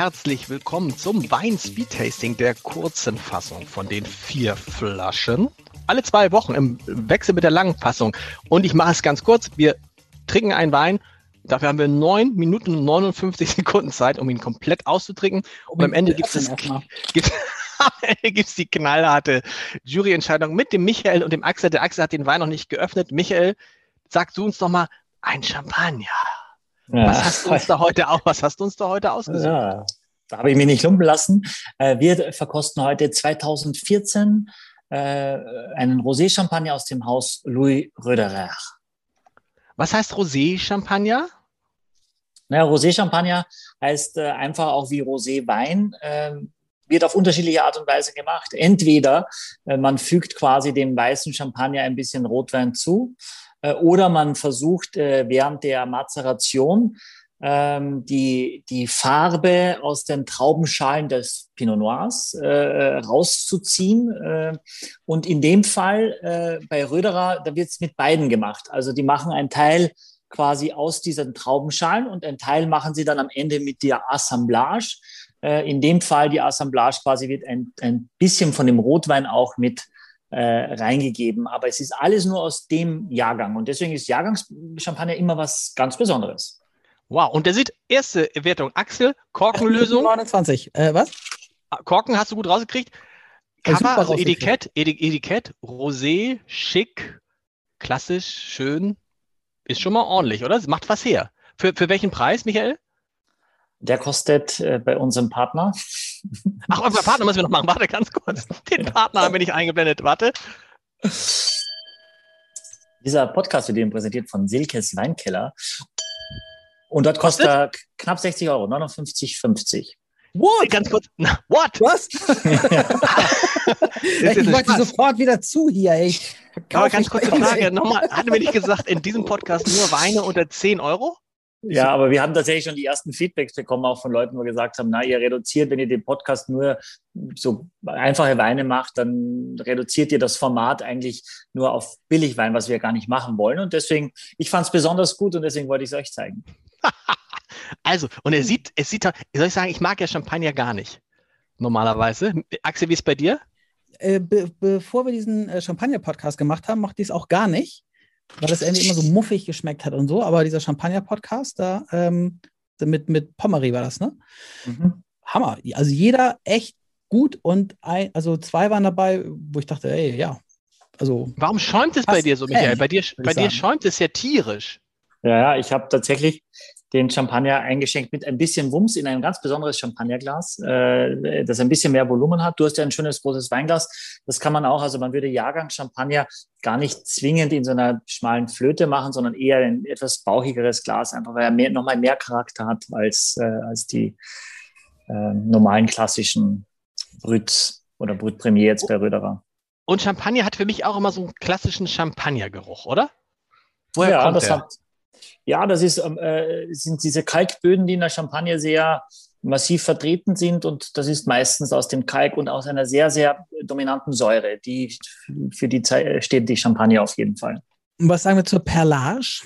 herzlich willkommen zum Wein Speed Tasting der kurzen Fassung von den vier Flaschen. Alle zwei Wochen im Wechsel mit der langen Fassung. Und ich mache es ganz kurz. Wir trinken einen Wein. Dafür haben wir neun Minuten und 59 Sekunden Zeit, um ihn komplett auszutrinken. Und am Ende gibt es, gibt, es die knallharte Juryentscheidung mit dem Michael und dem Axel. Der Axel hat den Wein noch nicht geöffnet. Michael, sag du uns doch mal ein Champagner. Ja. Was hast du uns da heute auch, was hast du uns da heute ausgesucht? Ja, da habe ich mich nicht lumpen lassen. Äh, wir verkosten heute 2014 äh, einen Rosé-Champagner aus dem Haus Louis Röderer. Was heißt Rosé-Champagner? Naja, Rosé-Champagner heißt äh, einfach auch wie Rosé-Wein. Ähm, wird auf unterschiedliche Art und Weise gemacht. Entweder man fügt quasi dem weißen Champagner ein bisschen Rotwein zu oder man versucht äh, während der Mazeration ähm, die, die Farbe aus den Traubenschalen des Pinot Noirs äh, rauszuziehen. Äh, und in dem Fall äh, bei Röderer, da wird es mit beiden gemacht. Also die machen einen Teil quasi aus diesen Traubenschalen und einen Teil machen sie dann am Ende mit der Assemblage. Äh, in dem Fall die Assemblage quasi wird ein, ein bisschen von dem Rotwein auch mit äh, reingegeben. Aber es ist alles nur aus dem Jahrgang. Und deswegen ist Jahrgangschampagner immer was ganz Besonderes. Wow, und der sieht erste Wertung. Axel, Korkenlösung. 29. Äh, was? Ah, Korken hast du gut rausgekriegt. Cover, also Etikett, Etikett, Rosé, schick, klassisch, schön. Ist schon mal ordentlich, oder? Das macht was her. Für, für welchen Preis, Michael? Der kostet äh, bei unserem Partner. Ach, unser Partner müssen wir noch machen. Warte ganz kurz. Den Partner haben wir nicht eingeblendet. Warte. Dieser Podcast wird Ihnen präsentiert von Silkes Weinkeller. Und dort kostet, er knapp 60 Euro, 59,50. What? Ganz kurz. What? Was? ich möchte sofort wieder zu hier. Ey. Aber ganz kurze Frage. Nochmal, hatten wir nicht gesagt, in diesem Podcast nur Weine unter 10 Euro? Ja, aber wir haben tatsächlich schon die ersten Feedbacks bekommen, auch von Leuten, die gesagt haben, na, ihr reduziert, wenn ihr den Podcast nur so einfache Weine macht, dann reduziert ihr das Format eigentlich nur auf Billigwein, was wir gar nicht machen wollen. Und deswegen, ich fand es besonders gut und deswegen wollte ich es euch zeigen. also, und er sieht, es sieht, soll ich sagen, ich mag ja Champagner gar nicht. Normalerweise. Axel, wie ist es bei dir? Äh, be bevor wir diesen äh, Champagner-Podcast gemacht haben, mochte ich es auch gar nicht weil das irgendwie immer so muffig geschmeckt hat und so. Aber dieser Champagner-Podcast da, ähm, mit, mit Pommery war das, ne? Mhm. Hammer. Also jeder echt gut und ein, also zwei waren dabei, wo ich dachte, ey, ja. Also, Warum schäumt es bei dir so, Michael? Bei dir, bei dir schäumt es ja tierisch. Ja, ja, ich habe tatsächlich den Champagner eingeschenkt mit ein bisschen Wumms in ein ganz besonderes Champagnerglas, äh, das ein bisschen mehr Volumen hat. Du hast ja ein schönes großes Weinglas. Das kann man auch, also man würde Jahrgang Champagner gar nicht zwingend in so einer schmalen Flöte machen, sondern eher ein etwas bauchigeres Glas, einfach weil er mehr, nochmal mehr Charakter hat als, äh, als die äh, normalen klassischen Brüt oder Brüt Premier jetzt bei Röderer. Und Champagner hat für mich auch immer so einen klassischen Champagnergeruch, oder? Woher ja, kommt das der? hat ja, das ist, ähm, äh, sind diese Kalkböden, die in der Champagne sehr massiv vertreten sind und das ist meistens aus dem Kalk und aus einer sehr, sehr dominanten Säure. Die, für die Zeit steht die Champagne auf jeden Fall. Und was sagen wir zur Perlage?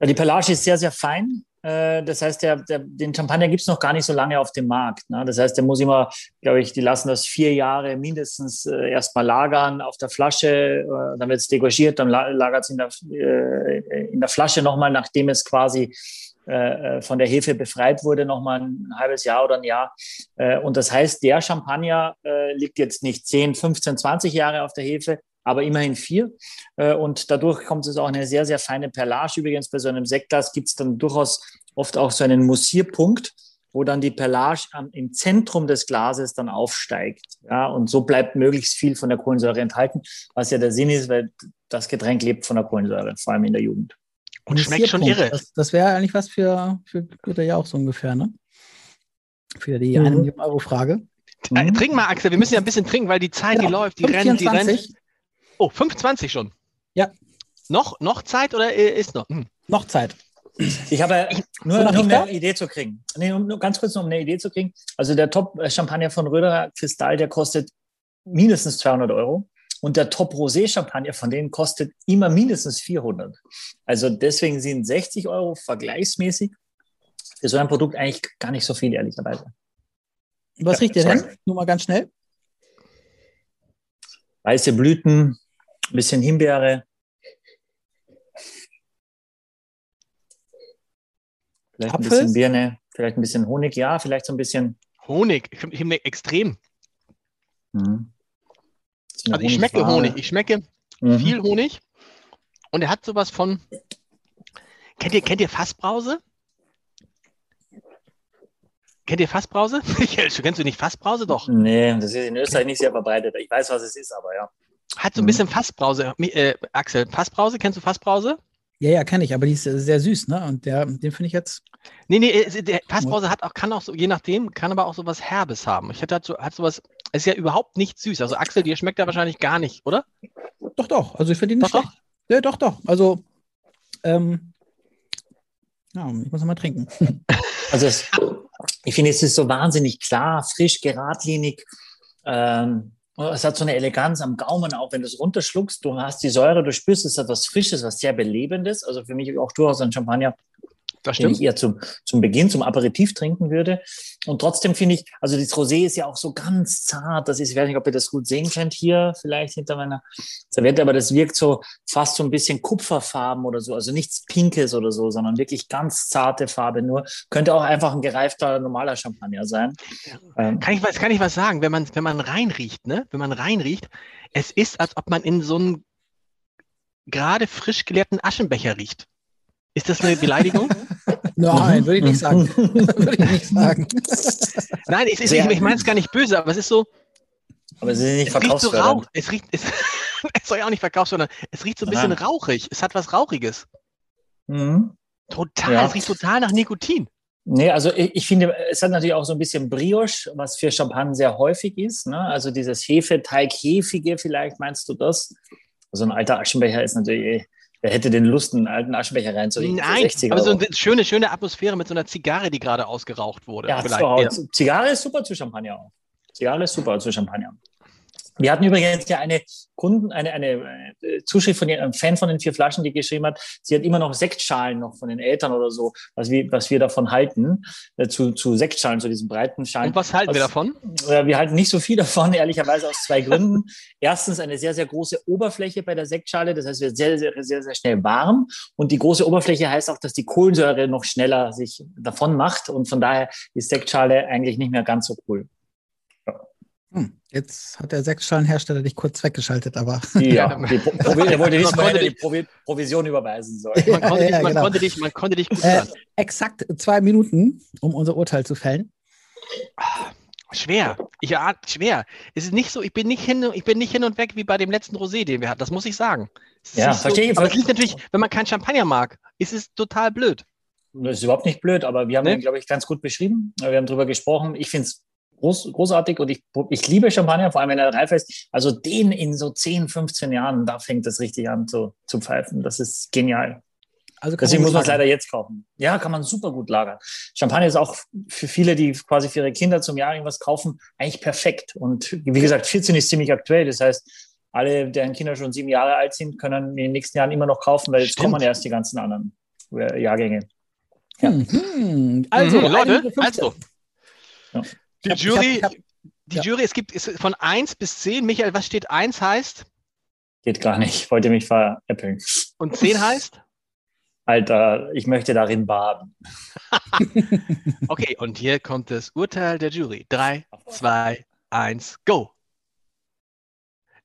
Die Perlage ist sehr, sehr fein. Äh, das heißt, der, der, den Champagner gibt es noch gar nicht so lange auf dem Markt. Ne? Das heißt, der muss immer, glaube ich, die lassen das vier Jahre mindestens äh, erstmal lagern auf der Flasche, äh, dann wird es degorgiert, dann lagert es in der, äh, in der Flasche nochmal, nachdem es quasi äh, äh, von der Hefe befreit wurde, nochmal ein halbes Jahr oder ein Jahr. und das heißt, der Champagner liegt jetzt nicht 10, 15, 20 Jahre auf der Hefe, aber immerhin vier. Äh, und dadurch kommt es auch eine sehr, sehr feine Perlage. Übrigens, bei so einem Sektglas gibt es dann durchaus oft auch so einen Mussierpunkt, wo dann die Perlage im Zentrum des Glases dann aufsteigt. Ja, und so bleibt möglichst viel von der Kohlensäure enthalten, was ja der Sinn ist, weil das Getränk lebt von der Kohlensäure, vor allem in der Jugend. Und schmeckt schon irre. Das, das wäre eigentlich was für, für Güter ja auch so ungefähr, ne? Für die mhm. 1 Euro Frage. Mhm. Trink mal, Axel, wir müssen ja ein bisschen trinken, weil die Zeit, ja, die läuft, die rennt, die rennt. Oh, 5,20 schon. Ja. Noch, noch Zeit oder ist noch? Hm. Noch Zeit. Ich habe nur, nur um eine Idee zu kriegen. Nee, nur ganz kurz, um eine Idee zu kriegen. Also der Top-Champagner von Röderer Kristall, der kostet mindestens 200 Euro. Und der Top-Rosé-Champagner von denen kostet immer mindestens 400. Also deswegen sind 60 Euro vergleichsmäßig für so ein Produkt eigentlich gar nicht so viel, ehrlicherweise. Was riecht ihr denn? Nur mal ganz schnell. Weiße Blüten, ein bisschen Himbeere. Vielleicht ein Apfel? bisschen Birne, vielleicht ein bisschen Honig, ja, vielleicht so ein bisschen. Honig, ich finde extrem. Mhm. Also ich schmecke Honigfarbe. Honig, ich schmecke Mhm. viel Honig und er hat sowas von. Kennt ihr, kennt ihr Fassbrause? Kennt ihr Fassbrause? Kennst du nicht Fassbrause? Doch. Nee, das ist in Österreich nicht sehr verbreitet. Ich weiß, was es ist, aber ja. Hat so ein Mhm. bisschen Fassbrause. Äh, Axel, Fassbrause, kennst du Fassbrause? Ja, ja, kenne ich, aber die ist sehr süß, ne? Und der, den finde ich jetzt. Nee, nee, äh, der Fassbrause hat auch, kann auch so, je nachdem, kann aber auch sowas Herbes haben. Ich hatte halt so, hat sowas, es ist ja überhaupt nicht süß. Also Axel, dir schmeckt er wahrscheinlich gar nicht, oder? Doch, doch. Also ich finde ihn nicht Doch, schlecht. Ja, doch, doch. Also, ähm, ja, ich muss noch mal trinken. Also es, ich finde, es ist so wahnsinnig klar, frisch, geradlinig. Ähm, es hat so eine Eleganz am Gaumen, auch wenn du es runterschluckst. Du hast die Säure, du spürst, es hat was Frisches, was sehr Belebendes. Also für mich auch durchaus ein Champagner, Das den ich eher zum, zum Beginn, zum Aperitif trinken würde. Und trotzdem finde ich, also das Rosé ist ja auch so ganz zart. Das ist, ich weiß nicht, ob ihr das gut sehen könnt hier, vielleicht hinter meiner Serviette, aber das wirkt so fast so ein bisschen Kupferfarben oder so. Also nichts Pinkes oder so, sondern wirklich ganz zarte Farbe nur. Könnte auch einfach ein gereifter, normaler Champagner sein. Ähm, Kann ich was, kann ich was sagen? Wenn man, wenn man reinriecht, ne? Wenn man reinriecht, es ist, als ob man in so einen gerade frisch geleerten Aschenbecher riecht. Ist das eine Beleidigung? Nein, würde ich nicht sagen. würde ich nicht sagen. Nein, es ist, ich, ich meine es gar nicht böse, aber es ist so, aber sie sind nicht es riecht so verkaufsfördernd. rauch. Es riecht, es, es soll ja auch nicht verkauft, sondern es riecht so ein bisschen Aha. rauchig. Es hat was Rauchiges. Mhm. Total, Ja. es riecht total nach Nikotin. Nee, also ich, ich finde, es hat natürlich auch so ein bisschen Brioche, was für Champagne sehr häufig ist. Ne? Also dieses Hefeteig-Hefige, vielleicht meinst du das? So ein alter Aschenbecher ist natürlich, eh- wer hätte den Lust, einen alten Aschenbecher reinzulegen? Nein, 60 aber so eine schöne, schöne Atmosphäre mit so einer Zigarre, die gerade ausgeraucht wurde. Ja, Vielleicht. Zigarre ist super zu Champagner auch. Zigarre ist super zu Champagner. Wir hatten übrigens ja eine Kunden, eine, eine äh, Zuschrift von einem Fan von den vier Flaschen, die geschrieben hat, sie hat immer noch Sektschalen noch von den Eltern oder so, was wir, was wir davon halten, äh, zu, zu Sektschalen, zu diesen breiten Schalen. Und was halten wir Was- davon? Äh, Wir halten nicht so viel davon, ehrlicherweise aus zwei Gründen. Erstens eine sehr, sehr große Oberfläche bei der Sektschale. Das heißt, wir sehr, sehr, sehr, sehr schnell warm. Und die große Oberfläche heißt auch, dass die Kohlensäure noch schneller sich davon macht. Und von daher ist Sektschale eigentlich nicht mehr ganz so cool. Hm, jetzt hat der Sechsschalenhersteller dich kurz weggeschaltet, aber. Ja, die Pro Provi er wollte er konnte die Provi Provision überweisen soll. Man konnte, Ja, dich, man genau. konnte dich, man konnte dich gut Äh, hören. exakt zwei Minuten, um unser Urteil zu fällen. Schwer. Ich ahn- schwer. Es ist nicht so, ich bin nicht hin, ich bin nicht hin und weg wie bei dem letzten Rosé, den wir hatten. Das muss ich sagen. Es Ja, nicht so, verstehe ich. Aber es liegt natürlich, wenn man keinen Champagner mag, ist es total blöd. Das ist überhaupt nicht blöd, aber wir haben Nee. ihn, glaube ich, ganz gut beschrieben. Wir haben drüber gesprochen. Ich finde es groß, großartig und ich, ich liebe Champagner, vor allem wenn er reif ist. Also den in so 10, 15 Jahren, da fängt es richtig an zu, zu pfeifen. Das ist genial. Also kann Deswegen man muss man es leider jetzt kaufen. Ja, kann man super gut lagern. Champagner ist auch für viele, die quasi für ihre Kinder zum Jahr irgendwas kaufen, eigentlich perfekt. Und wie gesagt, 14 ist ziemlich aktuell. Das heißt, alle, deren Kinder schon sieben Jahre alt sind, können in den nächsten Jahren immer noch kaufen, weil jetzt Stimmt. kommen erst die ganzen anderen äh, Jahrgänge. Ja. Hm, hm. Also, Mhm, Leute, Minute 15. also. Ja. Die Ich hab- ich Jury, hab- ich hab- die ja. Jury, es gibt ist von 1 bis 10. Michael, was steht 1 heißt Geht gar nicht. Ich wollte mich veräppeln. und 10 heißt? Alter, ich möchte darin baden. Okay, und hier kommt das Urteil der Jury. 3, 2, 1, go.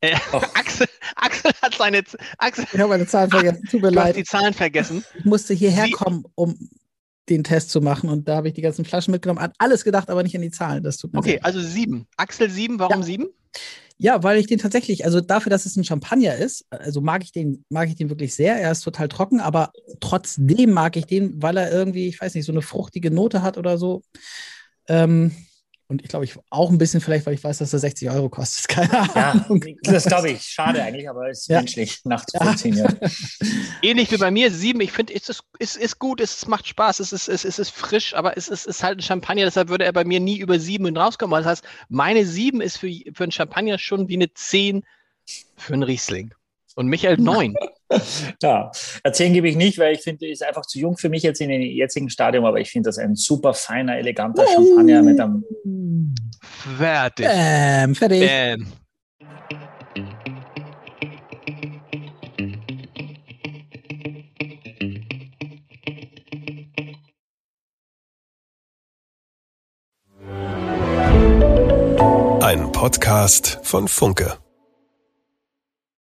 Äh, Oh. Axel, Axel hat seine Axel, Ich habe meine Zahlen vergessen. Tut mir du hast leid. die Zahlen vergessen. Ich musste hierher Sie- kommen, um den Test zu machen. Und da habe ich die ganzen Flaschen mitgenommen. An alles gedacht, aber nicht an die Zahlen. Das tut mir Okay, sehr. also 7. Axel 7, warum 7? Ja, weil ich den tatsächlich, also dafür, dass es ein Champagner ist, also mag ich den, mag ich den wirklich sehr. Er ist total trocken, aber trotzdem mag ich den, weil er irgendwie, ich weiß nicht, so eine fruchtige Note hat oder so. Ähm, und ich glaube, ich auch ein bisschen vielleicht, weil ich weiß, dass er 60 Euro kostet. Keine Ja, Ahnung. das glaube ich. Schade eigentlich, aber es ist Ja. menschlich. Nachts 14 Jahre. Ähnlich wie bei mir, 7. Ich finde, es ist, ist gut, es macht Spaß, es ist, es ist, frisch, aber es ist, ist halt ein Champagner, deshalb würde er bei mir nie über 7 rauskommen. Das heißt, meine 7 ist für, für einen Champagner schon wie eine 10 für einen Riesling. Und Michael 9. ja, erzählen gebe ich nicht, weil ich finde, ist einfach zu jung für mich jetzt in den jetzigen Stadium, aber ich finde das ein super feiner, eleganter Champagner mit einem. Fertig. Ähm, fertig. Bam. Ein Podcast von Funke.